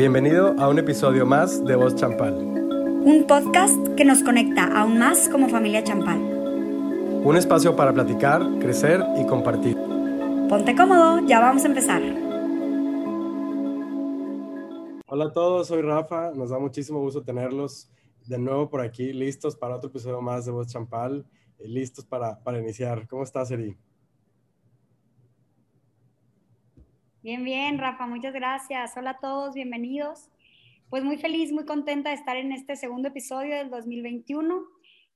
Bienvenido a un episodio más de Voz Champal. Un podcast que nos conecta aún más como familia Champal. Un espacio para platicar, crecer y compartir. Ponte cómodo, ya vamos a empezar. Hola a todos, soy Rafa. Nos da muchísimo gusto tenerlos de nuevo por aquí, listos para otro episodio más de Voz Champal, eh, listos para, para iniciar. ¿Cómo estás, Eri? Bien, bien, Rafa, muchas gracias. Hola a todos, bienvenidos. Pues muy feliz, muy contenta de estar en este segundo episodio del 2021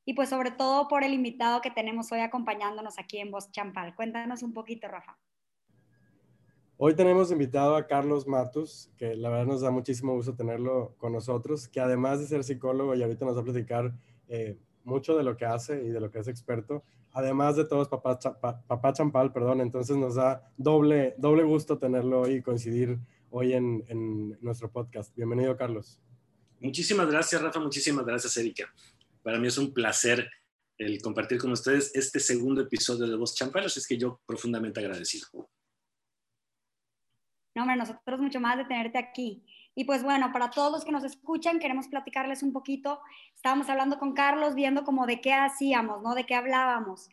y pues sobre todo por el invitado que tenemos hoy acompañándonos aquí en Voz Champal. Cuéntanos un poquito, Rafa. Hoy tenemos invitado a Carlos Matus, que la verdad nos da muchísimo gusto tenerlo con nosotros, que además de ser psicólogo y ahorita nos va a platicar eh, mucho de lo que hace y de lo que es experto, además de todos papá, papá Champal, perdón, entonces nos da doble, doble gusto tenerlo y coincidir hoy en, en, nuestro podcast. Bienvenido, Carlos. Muchísimas gracias, Rafa, muchísimas gracias, Erika. Para mí es un placer el compartir con ustedes este segundo episodio de Voz Champal, así es que yo profundamente agradecido. No, hombre, nosotros mucho más de tenerte aquí. Y pues bueno, para todos los que nos escuchan, queremos platicarles un poquito. Estábamos hablando con Carlos, viendo como de qué hacíamos, ¿no? De qué hablábamos.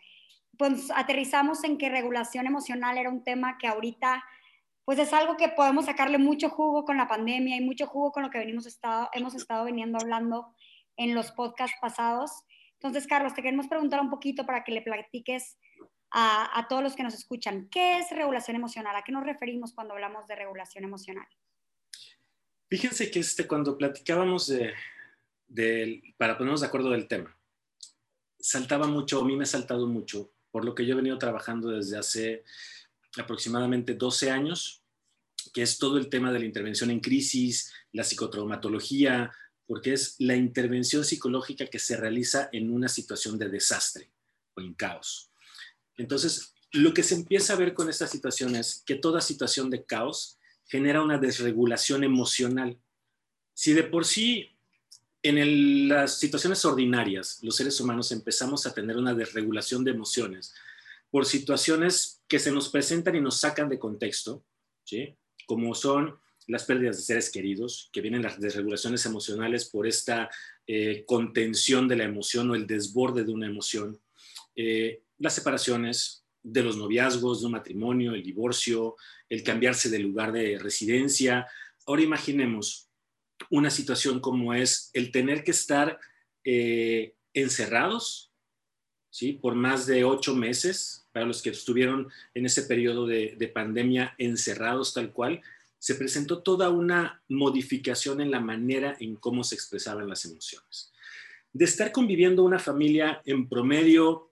Pues aterrizamos en que regulación emocional era un tema que ahorita, pues es algo que podemos sacarle mucho jugo con la pandemia y mucho jugo con lo que venimos estado, hemos estado viniendo hablando en los podcasts pasados. Entonces, Carlos, te queremos preguntar un poquito para que le platiques a, a todos los que nos escuchan. ¿Qué es regulación emocional? ¿A qué nos referimos cuando hablamos de regulación emocional? Fíjense que este, cuando platicábamos de, de, para ponernos de acuerdo del tema, saltaba mucho, a mí me ha saltado mucho, por lo que yo he venido trabajando desde hace aproximadamente 12 años, que es todo el tema de la intervención en crisis, la psicotraumatología, porque es la intervención psicológica que se realiza en una situación de desastre o en caos. Entonces, lo que se empieza a ver con esta situación es que toda situación de caos genera una desregulación emocional. Si de por sí en las situaciones ordinarias los seres humanos empezamos a tener una desregulación de emociones por situaciones que se nos presentan y nos sacan de contexto, ¿sí? como son las pérdidas de seres queridos, que vienen las desregulaciones emocionales por esta eh, contención de la emoción o el desborde de una emoción, eh, las separaciones, de los noviazgos, de un matrimonio, el divorcio, el cambiarse de lugar de residencia. Ahora imaginemos una situación como es el tener que estar eh, encerrados, ¿sí? Por más de ocho meses, para los que estuvieron en ese periodo de, de pandemia encerrados tal cual, se presentó toda una modificación en la manera en cómo se expresaban las emociones. De estar conviviendo una familia en promedio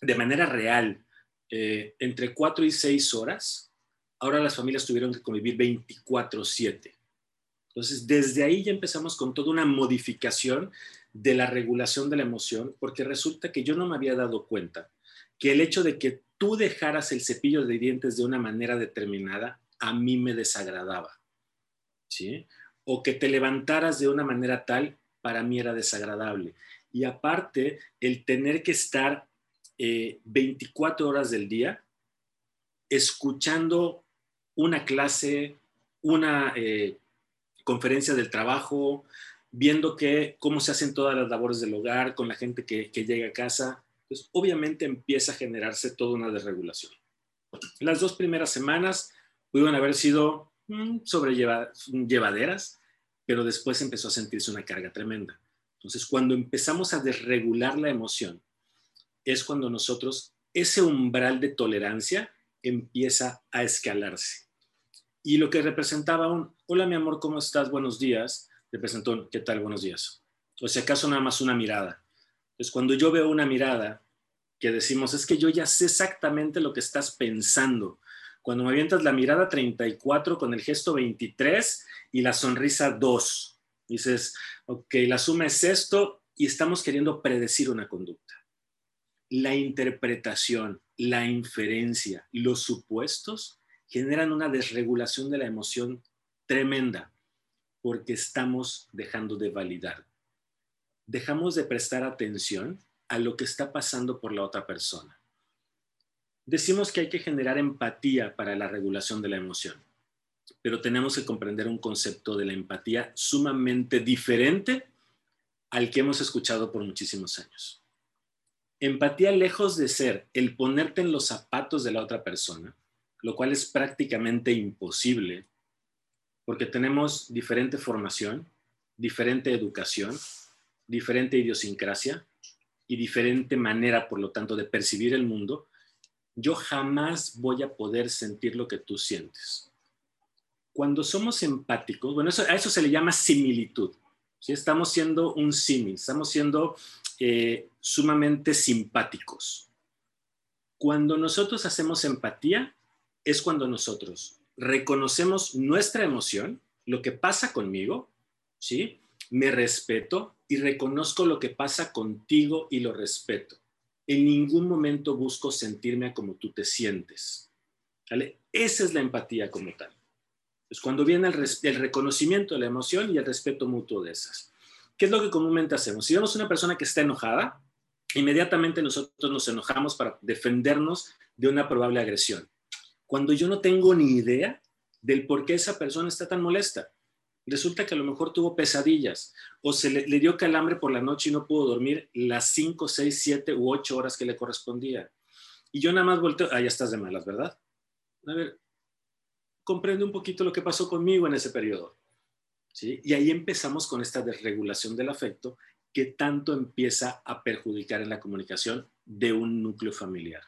de manera real, eh, entre 4 y 6 horas, ahora las familias tuvieron que convivir 24/7. Entonces, desde ahí ya empezamos con toda una modificación de la regulación de la emoción, porque resulta que yo no me había dado cuenta que el hecho de que tú dejaras el cepillo de dientes de una manera determinada, a mí me desagradaba. ¿Sí? O que te levantaras de una manera tal, para mí era desagradable. Y aparte, el tener que estar 24 eh, horas del día escuchando una clase, una eh, conferencia del trabajo, viendo que, cómo se hacen todas las labores del hogar con la gente que, llega a casa. Pues obviamente empieza a generarse toda una desregulación. Las dos primeras semanas pudieron haber sido mm, sobrellevaderas, pero después empezó a sentirse una carga tremenda. Entonces, cuando empezamos a desregular la emoción es cuando nosotros, ese umbral de tolerancia empieza a escalarse. Y lo que representaba un, hola mi amor, ¿cómo estás? Buenos días, representó un, ¿qué tal? Buenos días. O si acaso nada más una mirada. Entonces, cuando yo veo una mirada que decimos, es que yo ya sé exactamente lo que estás pensando. Cuando me avientas la mirada 34 con el gesto 23 y la sonrisa 2, dices, ok, la suma es esto y estamos queriendo predecir una conducta la interpretación, la inferencia, los supuestos generan una desregulación de la emoción tremenda porque estamos dejando de validar. Dejamos de prestar atención a lo que está pasando por la otra persona. Decimos que hay que generar empatía para la regulación de la emoción. pero tenemos que comprender un concepto de la empatía sumamente diferente al que hemos escuchado por muchísimos años. Empatía lejos de ser el ponerte en los zapatos de la otra persona, lo cual es prácticamente imposible porque tenemos diferente formación, diferente educación, diferente idiosincrasia y diferente manera, por lo tanto, de percibir el mundo, yo jamás voy a poder sentir lo que tú sientes. Cuando somos empáticos, bueno, a eso se le llama similitud. ¿sí? Estamos siendo un símil, estamos siendo eh, sumamente simpáticos. Cuando nosotros hacemos empatía, es cuando nosotros reconocemos nuestra emoción, lo que pasa conmigo, ¿sí? Me respeto y reconozco lo que pasa contigo y lo respeto. En ningún momento busco sentirme como tú te sientes. Esa es la empatía como tal. Es cuando viene el, reconocimiento de la emoción y el respeto mutuo de esas. ¿Qué es lo que comúnmente hacemos? Si vemos una persona que está enojada, inmediatamente nosotros nos enojamos para defendernos de una probable agresión cuando yo no tengo ni idea del por qué esa persona está tan molesta. Resulta que a lo mejor tuvo pesadillas o se le, dio calambre por la noche y no pudo dormir las 5, 6, 7 u 8 horas que le correspondía. Y yo nada más volteo, ah, ya estás de malas, ¿verdad? A ver, comprende un poquito lo que pasó conmigo en ese periodo. Y ahí empezamos con esta desregulación del afecto que tanto empieza a perjudicar en la comunicación de un núcleo familiar.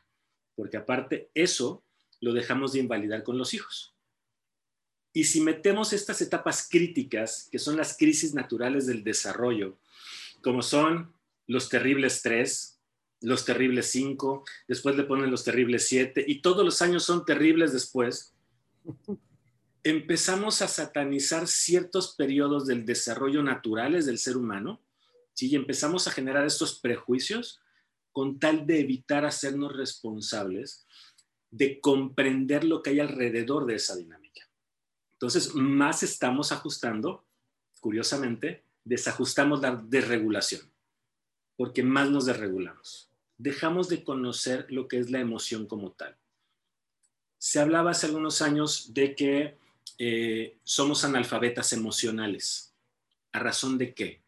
Porque aparte, eso lo dejamos de invalidar con los hijos. Y si metemos estas etapas críticas, que son las crisis naturales del desarrollo, como son los terribles tres, los terribles cinco, después le ponen los terribles siete, y todos los años son terribles después, empezamos a satanizar ciertos periodos del desarrollo naturales del ser humano, y empezamos a generar estos prejuicios con tal de evitar hacernos responsables de comprender lo que hay alrededor de esa dinámica. Entonces, más estamos ajustando, curiosamente, desajustamos la desregulación, porque más nos desregulamos. Dejamos de conocer lo que es la emoción como tal. Se hablaba hace algunos años de que eh, somos analfabetas emocionales. ¿A razón de qué?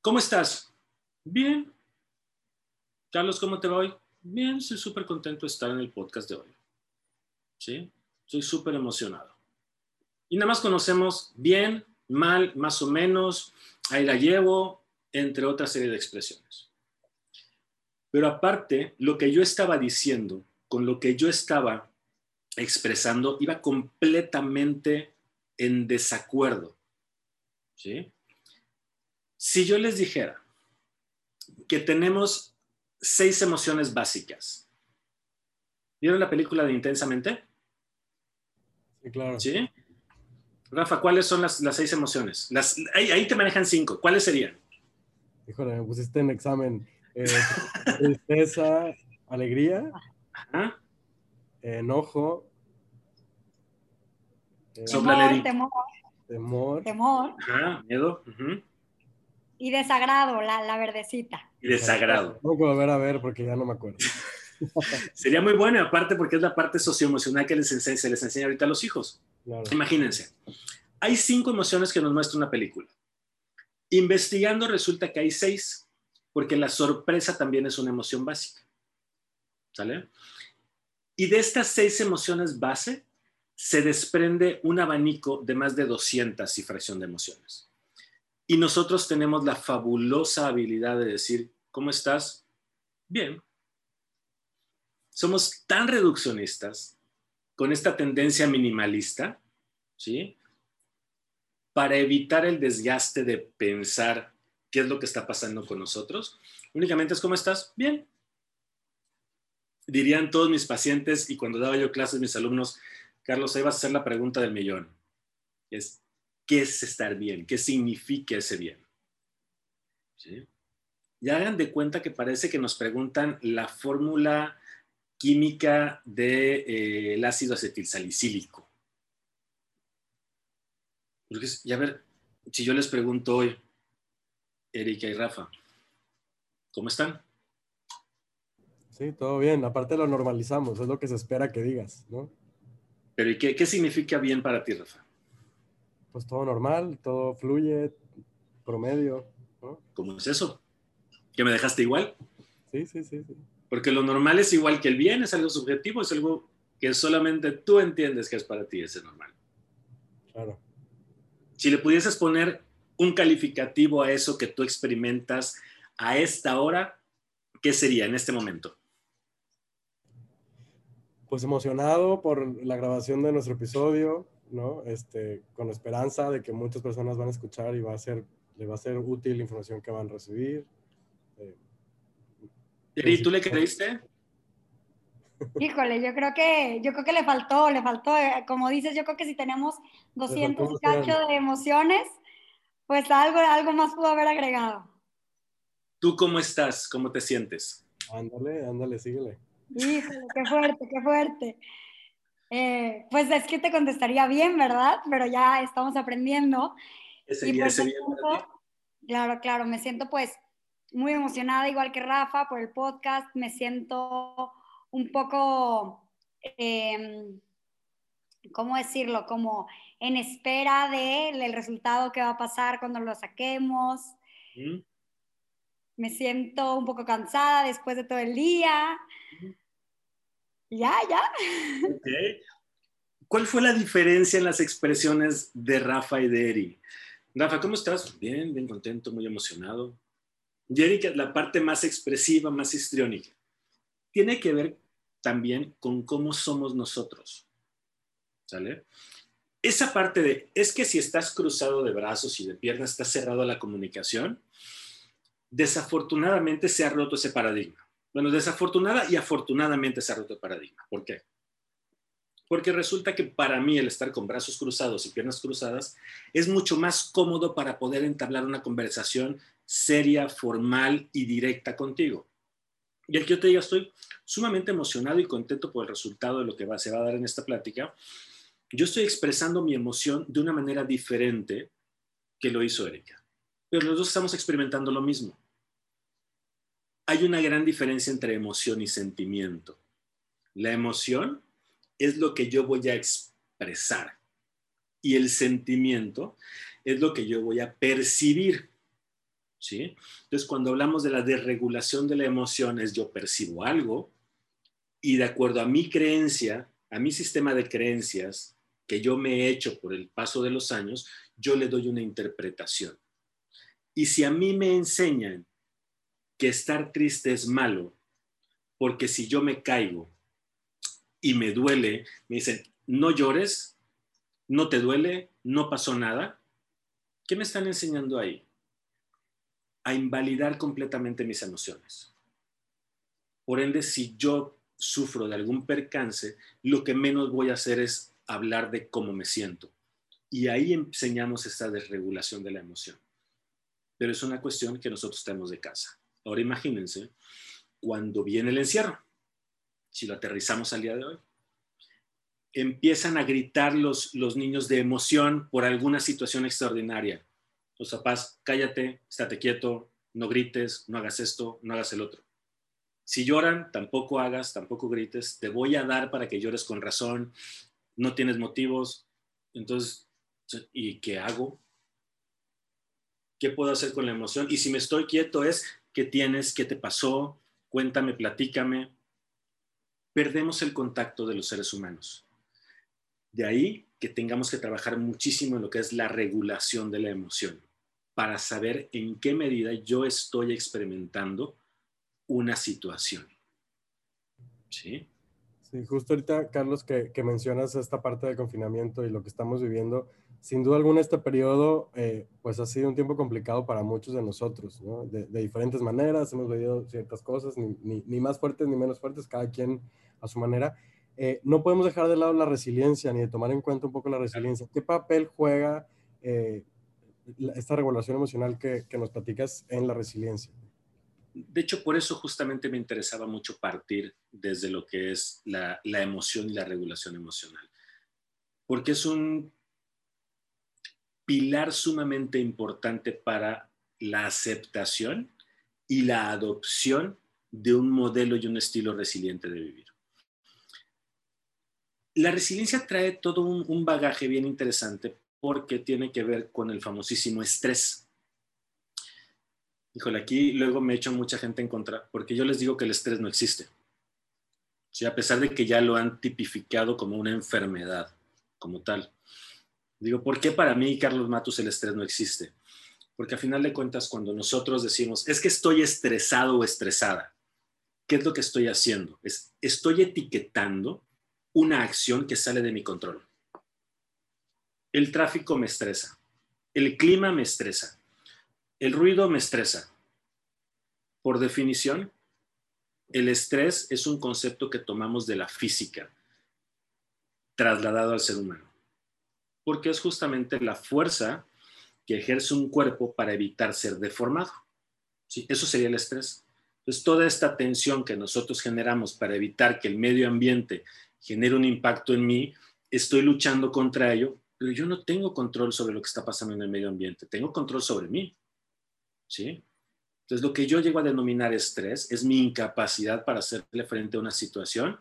¿Cómo estás? Bien. Carlos, ¿cómo te va hoy? Bien, estoy súper contento de estar en el podcast de hoy. ¿Sí? Estoy súper emocionado. Y nada más conocemos bien, mal, más o menos, ahí la llevo, entre otra serie de expresiones. Pero aparte, lo que yo estaba diciendo, con lo que yo estaba expresando, iba completamente en desacuerdo. ¿Sí? Si yo les dijera que tenemos seis emociones básicas. ¿Vieron la película de Intensamente? Sí, claro. ¿Sí? Rafa, ¿cuáles son las, seis emociones? Las, ahí, te manejan cinco. ¿Cuáles serían? Híjole, me pusiste en examen. Eh, tristeza, alegría, enojo, temor, temor, temor, temor, miedo, y desagrado, la, la verdecita. Y desagrado. No puedo ver a ver porque ya no me acuerdo. Sería muy bueno, aparte porque es la parte socioemocional que les se les enseña ahorita a los hijos. Imagínense, hay cinco emociones que nos muestra una película. Investigando resulta que hay seis, porque la sorpresa también es una emoción básica. ¿Sale? Y de estas seis emociones base se desprende un abanico de más de 200 y de emociones. Y nosotros tenemos la fabulosa habilidad de decir, ¿cómo estás? Bien. Somos tan reduccionistas con esta tendencia minimalista, ¿sí? Para evitar el desgaste de pensar qué es lo que está pasando con nosotros. Únicamente es, ¿cómo estás? Bien. Dirían todos mis pacientes y cuando daba yo clases mis alumnos, Carlos, ahí vas a hacer la pregunta del millón. Es, qué es estar bien, qué significa ese bien. ¿Sí? Hagan de cuenta que parece que nos preguntan la fórmula química del de, eh, ácido acetilsalicílico. Porque, y a ver, si yo les pregunto hoy, Erika y Rafa, ¿cómo están? Sí, todo bien. Aparte lo normalizamos, es lo que se espera que digas, ¿no? Pero ¿y qué, qué significa bien para ti, Rafa? Pues todo normal, todo fluye, promedio. ¿no? ¿Cómo es eso? ¿Que me dejaste igual? Sí, sí, sí, sí. Porque lo normal es igual que el bien, es algo subjetivo, es algo que solamente tú entiendes que es para ti ese normal. Claro. Si le pudieses poner un calificativo a eso que tú experimentas a esta hora, ¿qué sería en este momento? Pues emocionado por la grabación de nuestro episodio, ¿no? Este, con esperanza de que muchas personas van a escuchar y va a ser, le va a ser útil la información que van a recibir. Eh, ¿Y tú le creíste? Híjole, yo creo que yo creo que le faltó, le faltó, eh, como dices, yo creo que si tenemos 200 y cacho de emociones, pues algo, algo más pudo haber agregado. ¿Tú cómo estás? ¿Cómo te sientes? Ándale, ándale, síguele. Híjole, qué fuerte, qué fuerte. Eh, pues es que te contestaría bien, ¿verdad? Pero ya estamos aprendiendo. Ese Y siento-. Claro, claro, me siento pues muy emocionada, igual que Rafa, por el podcast. Me siento un poco, em, ¿cómo decirlo? Como en espera del resultado que va a pasar cuando lo saquemos. ¿Mm? Me siento un poco cansada después de todo el día. Ya, ya. ¿Cuál fue la diferencia en las expresiones de Rafa y de Eri? Rafa, ¿cómo estás? Bien, bien contento, muy emocionado. Y Eri, que es la parte más expresiva, más histriónica. Tiene que ver también con cómo somos nosotros. ¿Sale? Esa parte de, es que si estás cruzado de brazos y de piernas, estás cerrado a la comunicación, desafortunadamente se ha roto ese paradigma. Bueno, desafortunada y afortunadamente se ha roto el paradigma. ¿Por qué? Porque resulta que para mí el estar con brazos cruzados y piernas cruzadas es mucho más cómodo para poder entablar una conversación seria, formal y directa contigo. Y que yo te diga, estoy sumamente emocionado y contento por el resultado de lo que va, se va a dar en esta plática. Yo estoy expresando mi emoción de una manera diferente que lo hizo Erika. Pero los dos estamos experimentando lo mismo. Hay una gran diferencia entre emoción y sentimiento. La emoción es lo que yo voy a expresar y el sentimiento es lo que yo voy a percibir. ¿Sí? Entonces, cuando hablamos de la desregulación de la emoción, es yo percibo algo y de acuerdo a mi creencia, a mi sistema de creencias que yo me he hecho por el paso de los años, yo le doy una interpretación. Y si a mí me enseñan que estar triste es malo, porque si yo me caigo y me duele, me dicen, no llores, no te duele, no pasó nada, ¿qué me están enseñando ahí? A invalidar completamente mis emociones. Por ende, si yo sufro de algún percance, lo que menos voy a hacer es hablar de cómo me siento. Y ahí enseñamos esta desregulación de la emoción. Pero es una cuestión que nosotros tenemos de casa. Ahora imagínense cuando viene el encierro, si lo aterrizamos al día de hoy, empiezan a gritar los, los niños de emoción por alguna situación extraordinaria. Los papás, cállate, estate quieto, no grites, no hagas esto, no hagas el otro. Si lloran, tampoco hagas, tampoco grites, te voy a dar para que llores con razón, no tienes motivos, entonces, ¿y qué hago? ¿Qué puedo hacer con la emoción? Y si me estoy quieto es, ¿qué tienes? ¿Qué te pasó? Cuéntame, platícame. Perdemos el contacto de los seres humanos. De ahí que tengamos que trabajar muchísimo en lo que es la regulación de la emoción, para saber en qué medida yo estoy experimentando una situación. ¿Sí? Sí, justo ahorita, Carlos, que, que mencionas esta parte del confinamiento y lo que estamos viviendo, sin duda alguna este periodo eh, pues ha sido un tiempo complicado para muchos de nosotros, ¿no? de, de, diferentes maneras, hemos vivido ciertas cosas, ni, ni, ni, más fuertes ni menos fuertes, cada quien a su manera. Eh, no podemos dejar de lado la resiliencia ni de tomar en cuenta un poco la resiliencia. ¿Qué papel juega eh, esta regulación emocional que, que nos platicas en la resiliencia? De hecho, por eso justamente me interesaba mucho partir desde lo que es la, emoción y la regulación emocional, porque es un pilar sumamente importante para la aceptación y la adopción de un modelo y un estilo resiliente de vivir. la resiliencia trae todo un, bagaje bien interesante porque tiene que ver con el famosísimo estrés. Híjole, aquí luego me echo mucha gente en contra porque yo les digo que el estrés no existe. Sí, a pesar de que ya lo han tipificado como una enfermedad, como tal. Digo, ¿por qué para mí, Carlos Matus, el estrés no existe? Porque a final de cuentas, cuando nosotros decimos, es que estoy estresado o estresada, ¿qué es lo que estoy haciendo? Es, estoy etiquetando una acción que sale de mi control. El tráfico me estresa, el clima me estresa, el ruido me estresa. Por definición, el estrés es un concepto que tomamos de la física, trasladado al ser humano, porque es justamente la fuerza que ejerce un cuerpo para evitar ser deformado. ¿Sí? Eso sería el estrés. Entonces, toda esta tensión que nosotros generamos para evitar que el medio ambiente genere un impacto en mí, estoy luchando contra ello, pero yo no tengo control sobre lo que está pasando en el medio ambiente, tengo control sobre mí. ¿Sí? Entonces, lo que yo llego a denominar estrés es mi incapacidad para hacerle frente a una situación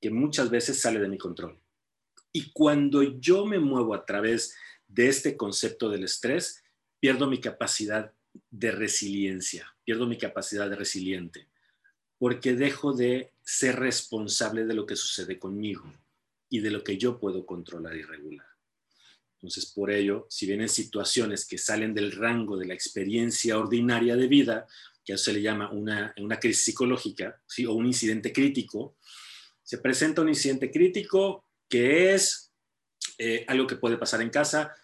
que muchas veces sale de mi control. Y cuando yo me muevo a través de este concepto del estrés, pierdo mi capacidad de resiliencia, pierdo mi capacidad de resiliente, porque dejo de ser responsable de lo que sucede conmigo y de lo que yo puedo controlar y regular. Entonces, por ello, si vienen situaciones que salen del rango de la experiencia ordinaria de vida, que se le llama una, una crisis psicológica, o un incidente crítico, se presenta un incidente crítico que es eh, algo que puede pasar en casa,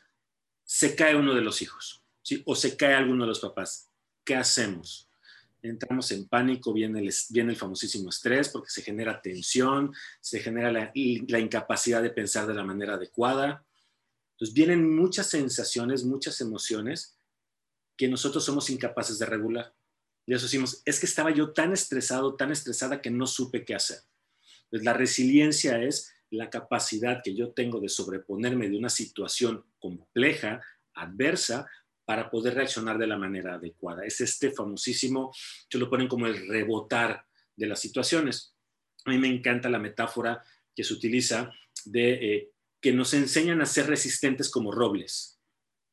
se cae uno de los hijos, o se cae alguno de los papás. ¿Qué hacemos? Entramos en pánico, viene el, viene el famosísimo estrés porque se genera tensión, se genera la, la incapacidad de pensar de la manera adecuada. Entonces vienen muchas sensaciones, muchas emociones que nosotros somos incapaces de regular. Y eso decimos, es que estaba yo tan estresado, tan estresada que no supe qué hacer. Entonces la resiliencia es la capacidad que yo tengo de sobreponerme de una situación compleja, adversa, para poder reaccionar de la manera adecuada. Es este famosísimo, yo lo ponen como el rebotar de las situaciones. A mí me encanta la metáfora que se utiliza de eh, que nos enseñan a ser resistentes como robles.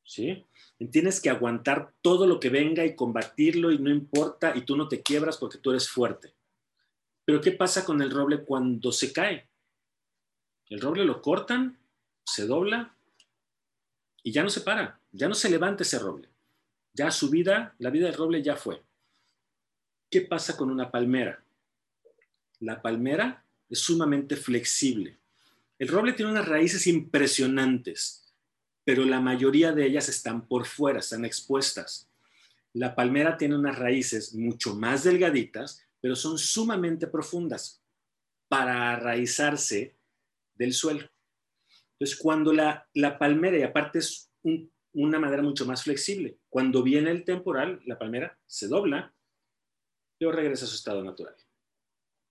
¿Sí? Tienes que aguantar todo lo que venga y combatirlo y no importa y tú no te quiebras porque tú eres fuerte. Pero ¿qué pasa con el roble cuando se cae? El roble lo cortan, se dobla y ya no se para, ya no se levanta ese roble. Ya su vida, la vida del roble ya fue. ¿Qué pasa con una palmera? La palmera es sumamente flexible. El roble tiene unas raíces impresionantes, pero la mayoría de ellas están por fuera, están expuestas. La palmera tiene unas raíces mucho más delgaditas, pero son sumamente profundas para arraizarse del suelo. Entonces, cuando la, palmera, y aparte es una madera mucho más flexible, cuando viene el temporal, la palmera se dobla, pero regresa a su estado natural.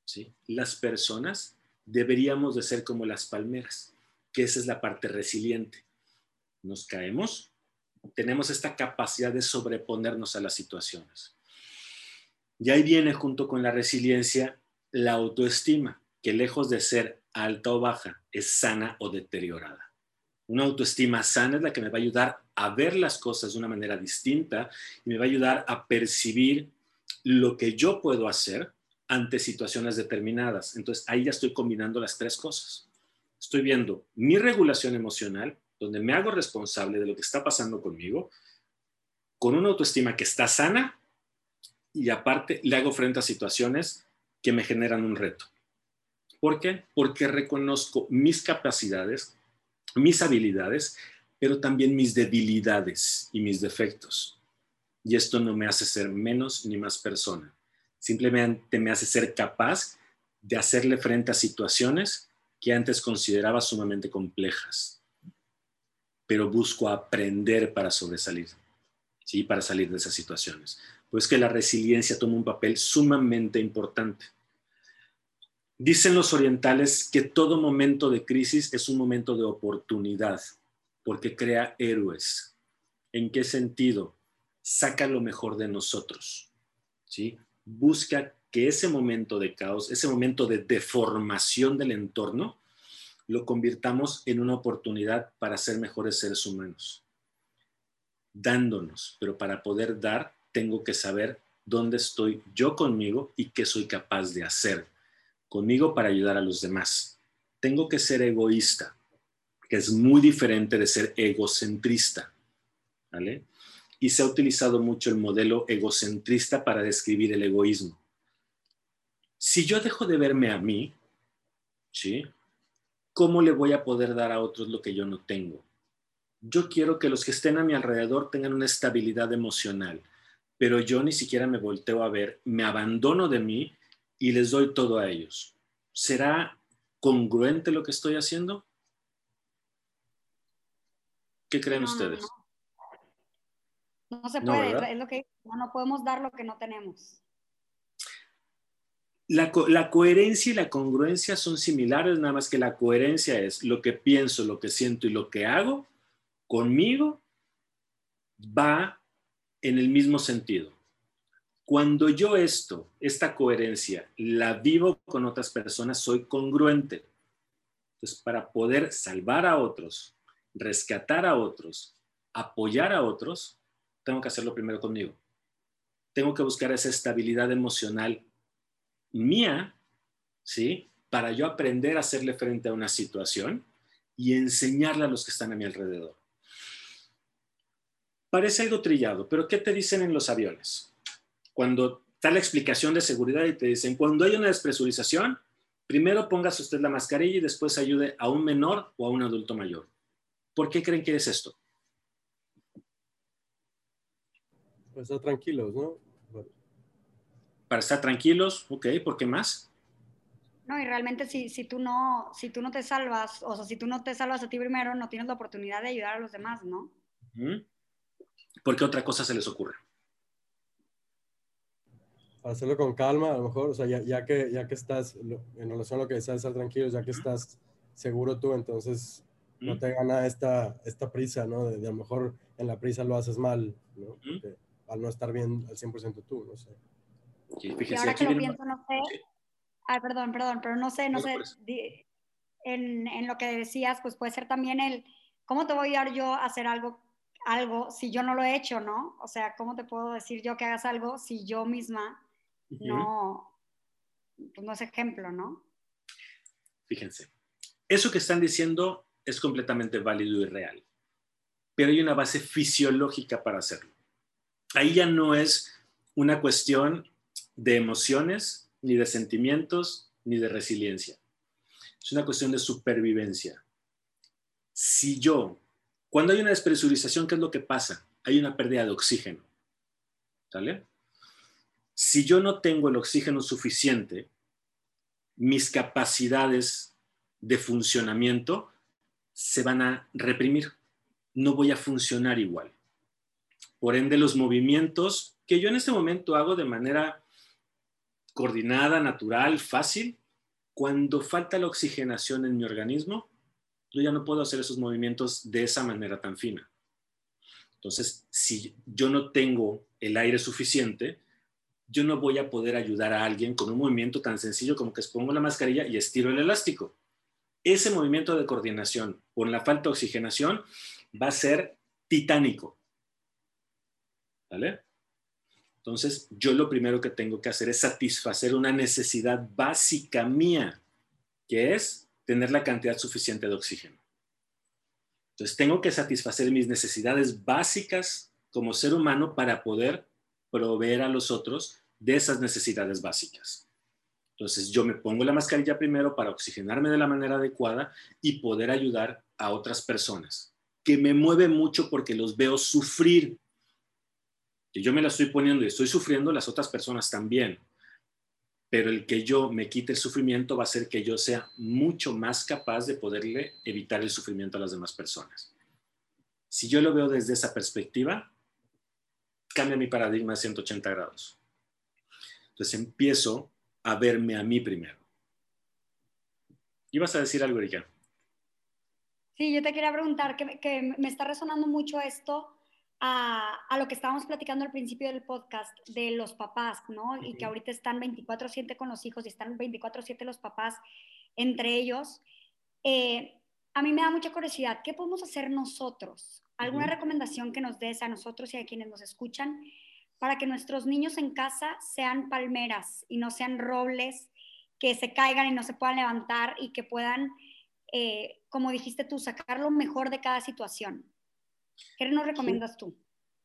¿Sí? Las personas deberíamos de ser como las palmeras, que esa es la parte resiliente. Nos caemos, tenemos esta capacidad de sobreponernos a las situaciones. Y ahí viene junto con la resiliencia la autoestima, que lejos de ser alta o baja, es sana o deteriorada. Una autoestima sana es la que me va a ayudar a ver las cosas de una manera distinta y me va a ayudar a percibir lo que yo puedo hacer ante situaciones determinadas. Entonces ahí ya estoy combinando las tres cosas. Estoy viendo mi regulación emocional, donde me hago responsable de lo que está pasando conmigo, con una autoestima que está sana y aparte le hago frente a situaciones que me generan un reto. ¿Por qué? Porque reconozco mis capacidades, mis habilidades, pero también mis debilidades y mis defectos. Y esto no me hace ser menos ni más persona. Simplemente me hace ser capaz de hacerle frente a situaciones que antes consideraba sumamente complejas. Pero busco aprender para sobresalir, ¿sí? Para salir de esas situaciones. Pues que la resiliencia toma un papel sumamente importante. Dicen los orientales que todo momento de crisis es un momento de oportunidad, porque crea héroes. ¿En qué sentido? Saca lo mejor de nosotros. ¿sí? Busca que ese momento de caos, ese momento de deformación del entorno, lo convirtamos en una oportunidad para ser mejores seres humanos. Dándonos, pero para poder dar, tengo que saber dónde estoy yo conmigo y qué soy capaz de hacer conmigo para ayudar a los demás. Tengo que ser egoísta, que es muy diferente de ser egocentrista. ¿Vale? Y se ha utilizado mucho el modelo egocentrista para describir el egoísmo. Si yo dejo de verme a mí, ¿sí? ¿Cómo le voy a poder dar a otros lo que yo no tengo? Yo quiero que los que estén a mi alrededor tengan una estabilidad emocional, pero yo ni siquiera me volteo a ver, me abandono de mí y les doy todo a ellos. ¿Será congruente lo que estoy haciendo? ¿Qué creen ustedes? No, se puede, es lo que no podemos dar lo que no tenemos. La, la, coherencia y la congruencia son similares, nada más que la coherencia es lo que pienso, lo que siento y lo que hago conmigo va en el mismo sentido. Cuando yo esto, esta coherencia, la vivo con otras personas, soy congruente. Entonces, para poder salvar a otros, rescatar a otros, apoyar a otros, tengo que hacerlo primero conmigo. Tengo que buscar esa estabilidad emocional mía, ¿sí? Para yo aprender a hacerle frente a una situación y enseñarle a los que están a mi alrededor. Parece algo trillado, pero ¿qué te dicen en los aviones? Cuando está la explicación de seguridad y te dicen, cuando hay una despresurización, primero póngase usted la mascarilla y después ayude a un menor o a un adulto mayor. ¿Por qué creen que es esto? Para estar tranquilos, ¿no? Para estar tranquilos, ok, ¿por qué más? No, y realmente si, si, tú no, si tú no te salvas, o sea, si tú no te salvas a ti primero, no tienes la oportunidad de ayudar a los demás, ¿no? ¿Por qué otra cosa se les ocurre? Para hacerlo con calma, a lo mejor, o sea, ya, que, ya que estás, en relación a lo que decías, estar tranquilos, ya que estás seguro tú, entonces no te gana esta, esta prisa, ¿no? De, a lo mejor en la prisa lo haces mal, ¿no? Al no estar bien al 100% tú, no sé. y ahora que lo pienso, no sé. Ay, perdón, perdón, pero no sé, no, sé. En, en, lo que decías, pues puede ser también el, ¿cómo te voy a dar yo a hacer algo algo si yo no lo he hecho, ¿no? O sea, ¿cómo te puedo decir yo que hagas algo si yo misma no, pues no es ejemplo, ¿no? Fíjense, eso que están diciendo es completamente válido y real, pero hay una base fisiológica para hacerlo. Ahí ya no es una cuestión de emociones, ni de sentimientos, ni de resiliencia. Es una cuestión de supervivencia. Si yo cuando hay una despresurización, ¿qué es lo que pasa? Hay una pérdida de oxígeno. ¿Sale? Si yo no tengo el oxígeno suficiente, mis capacidades de funcionamiento se van a reprimir. No voy a funcionar igual. Por ende, los movimientos que yo en este momento hago de manera coordinada, natural, fácil, cuando falta la oxigenación en mi organismo, yo ya no puedo hacer esos movimientos de esa manera tan fina. Entonces, si yo no tengo el aire suficiente, yo no voy a poder ayudar a alguien con un movimiento tan sencillo como que pongo la mascarilla y estiro el elástico. Ese movimiento de coordinación con la falta de oxigenación va a ser titánico. ¿Vale? Entonces, yo lo primero que tengo que hacer es satisfacer una necesidad básica mía, que es tener la cantidad suficiente de oxígeno. Entonces, tengo que satisfacer mis necesidades básicas como ser humano para poder proveer a los otros de esas necesidades básicas. Entonces, yo me pongo la mascarilla primero para oxigenarme de la manera adecuada y poder ayudar a otras personas, que me mueve mucho porque los veo sufrir. Que yo me la estoy poniendo y estoy sufriendo, las otras personas también pero el que yo me quite el sufrimiento va a hacer que yo sea mucho más capaz de poderle evitar el sufrimiento a las demás personas. Si yo lo veo desde esa perspectiva, cambia mi paradigma de 180 grados. Entonces empiezo a verme a mí primero. ¿Ibas a decir algo, Erika? Sí, yo te quería preguntar, que, que me está resonando mucho esto a, lo que estábamos platicando al principio del podcast de los papás, ¿no? Y que ahorita están 24/7 con los hijos y están 24/7 los papás entre ellos. eh, a mí me da mucha curiosidad, ¿qué podemos hacer nosotros? ¿Alguna recomendación que nos des a nosotros y a quienes nos escuchan para que nuestros niños en casa sean palmeras y no sean robles que se caigan y no se puedan levantar y que puedan, eh, como dijiste tú, sacar lo mejor de cada situación? ¿Qué nos recomiendas tú?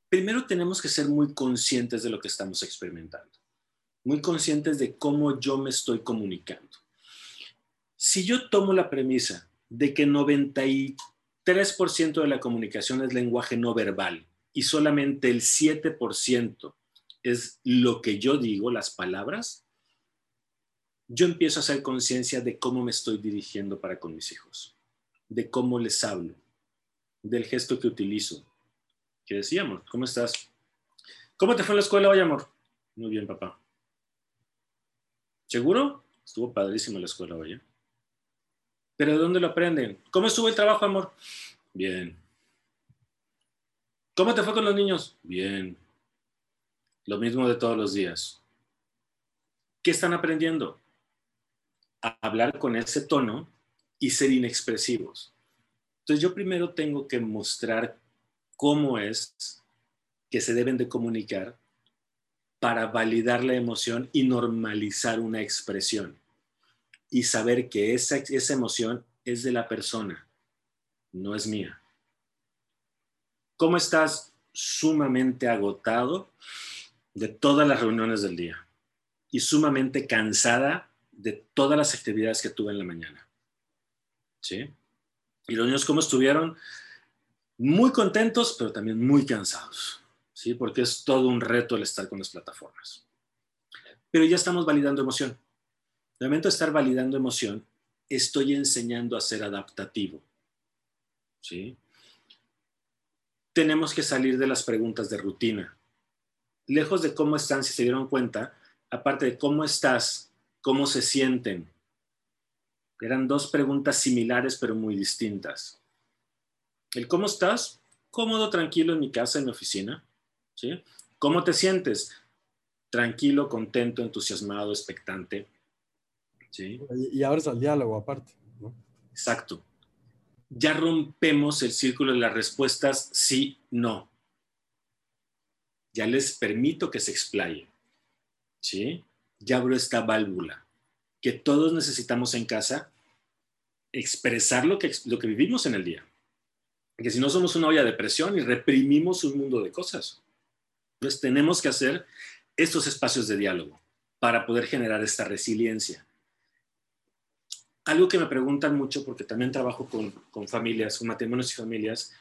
Primero tenemos que ser muy conscientes de lo que estamos experimentando, muy conscientes de cómo yo me estoy comunicando. Si yo tomo la premisa de que 93% de la comunicación es lenguaje no verbal y solamente el 7% es lo que yo digo, las palabras, yo empiezo a hacer conciencia de cómo me estoy dirigiendo para con mis hijos, de cómo les hablo, del gesto que utilizo. ¿Qué decíamos? ¿Cómo estás? ¿Cómo te fue en la escuela hoy, amor? Muy bien, papá. ¿Seguro? Estuvo padrísimo la escuela hoy. ¿Pero de dónde lo aprenden? ¿Cómo estuvo el trabajo, amor? Bien. ¿Cómo te fue con los niños? Bien. Lo mismo de todos los días. ¿Qué están aprendiendo? A hablar con ese tono y ser inexpresivos. Entonces yo primero tengo que mostrar cómo es que se deben de comunicar para validar la emoción y normalizar una expresión y saber que esa, esa emoción es de la persona, no es mía. ¿Cómo estás? Sumamente agotado de todas las reuniones del día y sumamente cansada de todas las actividades que tuve en la mañana. ¿Sí? Y los niños, ¿cómo estuvieron? Muy contentos, pero también muy cansados. ¿Sí? Porque es todo un reto el estar con las plataformas. Pero ya estamos validando emoción. De momento de estar validando emoción, estoy enseñando a ser adaptativo. ¿Sí? Tenemos que salir de las preguntas de rutina. Lejos de cómo están, si se dieron cuenta, aparte de cómo estás, cómo se sienten. Eran dos preguntas similares pero muy distintas. El cómo estás, cómodo, tranquilo en mi casa, en mi oficina. ¿Sí? ¿Cómo te sientes? Tranquilo, contento, entusiasmado, expectante. Y, abres al diálogo aparte. Exacto. Ya rompemos el círculo de las respuestas sí, no. Ya les permito que se explaye. ¿Sí? Ya abro esta válvula que todos necesitamos en casa expresar lo que, lo que vivimos en el día. Que si no somos una olla de presión y reprimimos un mundo de cosas. Entonces tenemos que hacer estos espacios de diálogo para poder generar esta resiliencia algo que me preguntan mucho, porque también trabajo con, familias, con matrimonios y familias,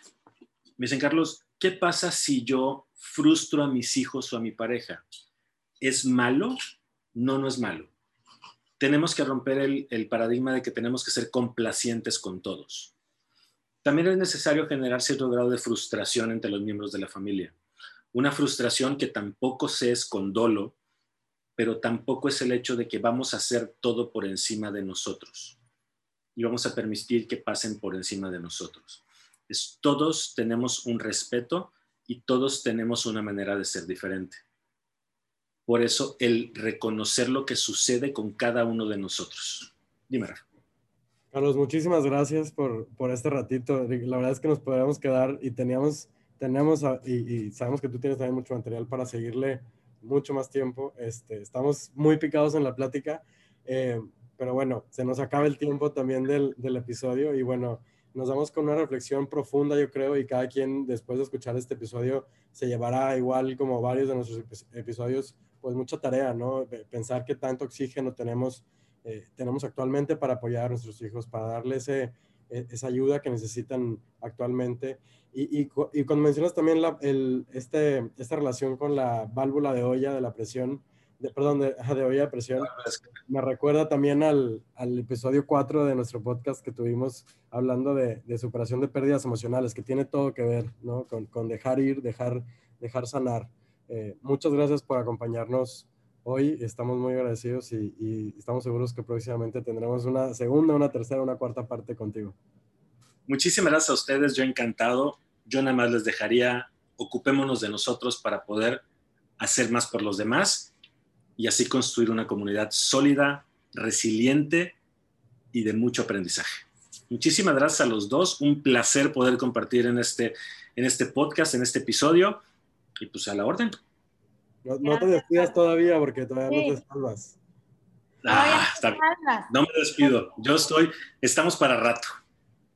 me dicen, Carlos, ¿qué pasa si yo frustro a mis hijos o a mi pareja? ¿Es malo? No, no es malo. Tenemos que romper el, paradigma de que tenemos que ser complacientes con todos. También es necesario generar cierto grado de frustración entre los miembros de la familia. Una frustración que tampoco se es pero tampoco es el hecho de que vamos a hacer todo por encima de nosotros y vamos a permitir que pasen por encima de nosotros. Es, todos tenemos un respeto y todos tenemos una manera de ser diferente. Por eso el reconocer lo que sucede con cada uno de nosotros. Dime, Rafa. Carlos, muchísimas gracias por, por este ratito. La verdad es que nos podríamos quedar y teníamos, tenemos, y, sabemos que tú tienes también mucho material para seguirle mucho más tiempo. Este, estamos muy picados en la plática, eh, pero bueno, se nos acaba el tiempo también del, del, episodio y bueno, nos vamos con una reflexión profunda, yo creo, y cada quien después de escuchar este episodio se llevará igual como varios de nuestros episodios, pues mucha tarea, ¿no? Pensar qué tanto oxígeno tenemos, eh, tenemos actualmente para apoyar a nuestros hijos, para darles e, esa ayuda que necesitan actualmente. Y, y, y cuando mencionas también la, el, este, esta relación con la válvula de olla de la presión, de, perdón, de, de olla de presión, me recuerda también al, al, episodio 4 de nuestro podcast que tuvimos hablando de, de, superación de pérdidas emocionales, que tiene todo que ver ¿no? con, con dejar ir, dejar, dejar sanar. Eh, muchas gracias por acompañarnos hoy. Estamos muy agradecidos y, y, estamos seguros que próximamente tendremos una segunda, una tercera, una cuarta parte contigo. Muchísimas gracias a ustedes, yo encantado. Yo nada más les dejaría, ocupémonos de nosotros para poder hacer más por los demás y así construir una comunidad sólida, resiliente y de mucho aprendizaje. Muchísimas gracias a los dos. Un placer poder compartir en este, en este podcast, en este episodio. Y pues a la orden. No, te despidas todavía porque todavía no te salvas. Ah, no me despido. Yo estoy, estamos para rato.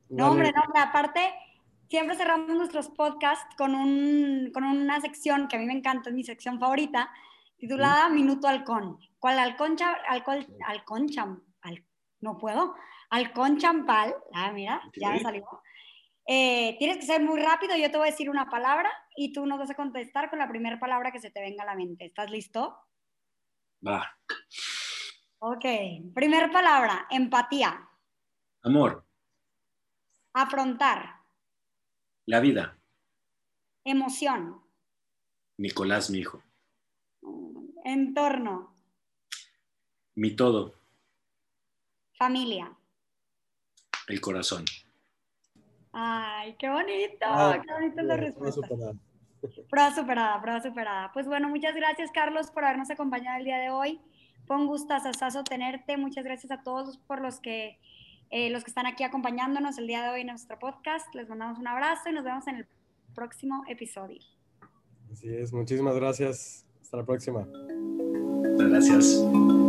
No, hombre, no, hombre. Aparte, siempre cerramos nuestros podcasts con, un, con una sección que a mí me encanta, es mi sección favorita, titulada Minuto Halcón. ¿Cuál halcón, alcohol, halcón cham, no puedo, halcón champal, ah, mira, ya me salió. Eh, tienes que ser muy rápido, yo te voy a decir una palabra y tú nos vas a contestar con la primera palabra que se te venga a la mente. ¿Estás listo? Va. Ok, primera palabra, empatía. Amor. Afrontar. La vida. Emoción. Nicolás, mi hijo. Entorno. Mi todo. Familia. El corazón. Ay, qué bonito, ah, qué bonito la respuesta. Prueba superada, prueba superada. Pues bueno, muchas gracias Carlos por habernos acompañado el día de hoy. Fue un gustazo tenerte. Muchas gracias a todos por los que, eh, los que están aquí acompañándonos el día de hoy en nuestro podcast. Les mandamos un abrazo y nos vemos en el próximo episodio. Así es, muchísimas gracias. Hasta la próxima. Muchas gracias.